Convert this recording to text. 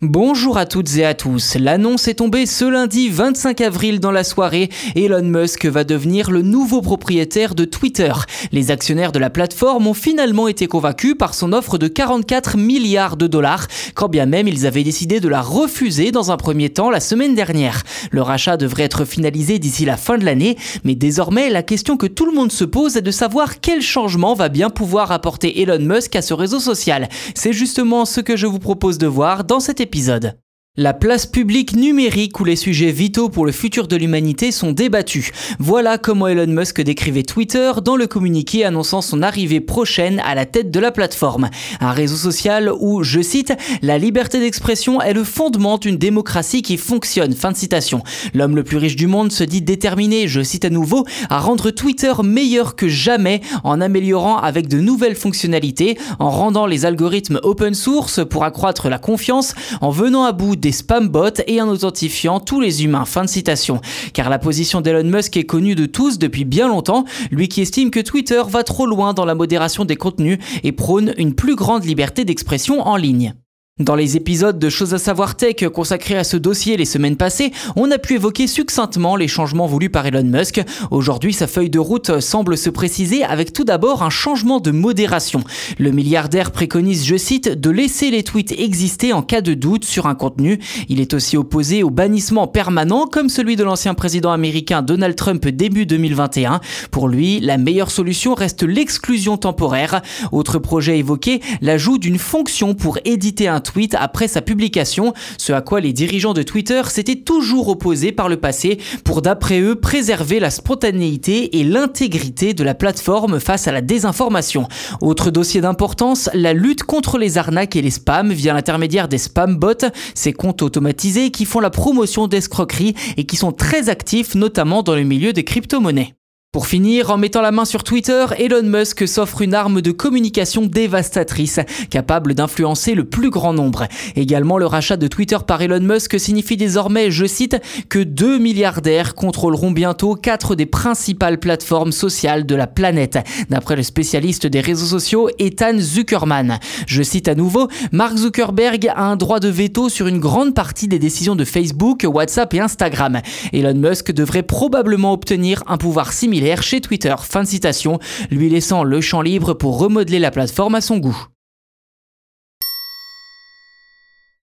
Bonjour à toutes et à tous. L'annonce est tombée ce lundi 25 avril dans la soirée. Elon Musk va devenir le nouveau propriétaire de Twitter. Les actionnaires de la plateforme ont finalement été convaincus par son offre de 44 milliards de dollars, quand bien même ils avaient décidé de la refuser dans un premier temps la semaine dernière. Le rachat devrait être finalisé d'ici la fin de l'année, mais désormais la question que tout le monde se pose est de savoir quel changement va bien pouvoir apporter Elon Musk à ce réseau social. C'est justement ce que je vous propose de voir dans cet épisode épisode. La place publique numérique où les sujets vitaux pour le futur de l'humanité sont débattus. Voilà comment Elon Musk décrivait Twitter dans le communiqué annonçant son arrivée prochaine à la tête de la plateforme. Un réseau social où, je cite, la liberté d'expression est le fondement d'une démocratie qui fonctionne. Fin de citation. L'homme le plus riche du monde se dit déterminé, je cite à nouveau, à rendre Twitter meilleur que jamais en améliorant avec de nouvelles fonctionnalités, en rendant les algorithmes open source pour accroître la confiance, en venant à bout des spam bots et en authentifiant tous les humains. Fin de citation. Car la position d'Elon Musk est connue de tous depuis bien longtemps, lui qui estime que Twitter va trop loin dans la modération des contenus et prône une plus grande liberté d'expression en ligne. Dans les épisodes de Choses à savoir tech consacrés à ce dossier les semaines passées, on a pu évoquer succinctement les changements voulus par Elon Musk. Aujourd'hui, sa feuille de route semble se préciser avec tout d'abord un changement de modération. Le milliardaire préconise, je cite, de laisser les tweets exister en cas de doute sur un contenu. Il est aussi opposé au bannissement permanent comme celui de l'ancien président américain Donald Trump début 2021. Pour lui, la meilleure solution reste l'exclusion temporaire. Autre projet évoqué, l'ajout d'une fonction pour éditer un tweet après sa publication, ce à quoi les dirigeants de Twitter s'étaient toujours opposés par le passé pour d'après eux préserver la spontanéité et l'intégrité de la plateforme face à la désinformation. Autre dossier d'importance, la lutte contre les arnaques et les spams via l'intermédiaire des spam bots, ces comptes automatisés qui font la promotion d'escroqueries et qui sont très actifs notamment dans le milieu des crypto-monnaies. Pour finir, en mettant la main sur Twitter, Elon Musk s'offre une arme de communication dévastatrice, capable d'influencer le plus grand nombre. Également, le rachat de Twitter par Elon Musk signifie désormais, je cite, que deux milliardaires contrôleront bientôt quatre des principales plateformes sociales de la planète, d'après le spécialiste des réseaux sociaux Ethan Zuckerman. Je cite à nouveau, Mark Zuckerberg a un droit de veto sur une grande partie des décisions de Facebook, WhatsApp et Instagram. Elon Musk devrait probablement obtenir un pouvoir similaire chez Twitter. Fin de citation, lui laissant le champ libre pour remodeler la plateforme à son goût.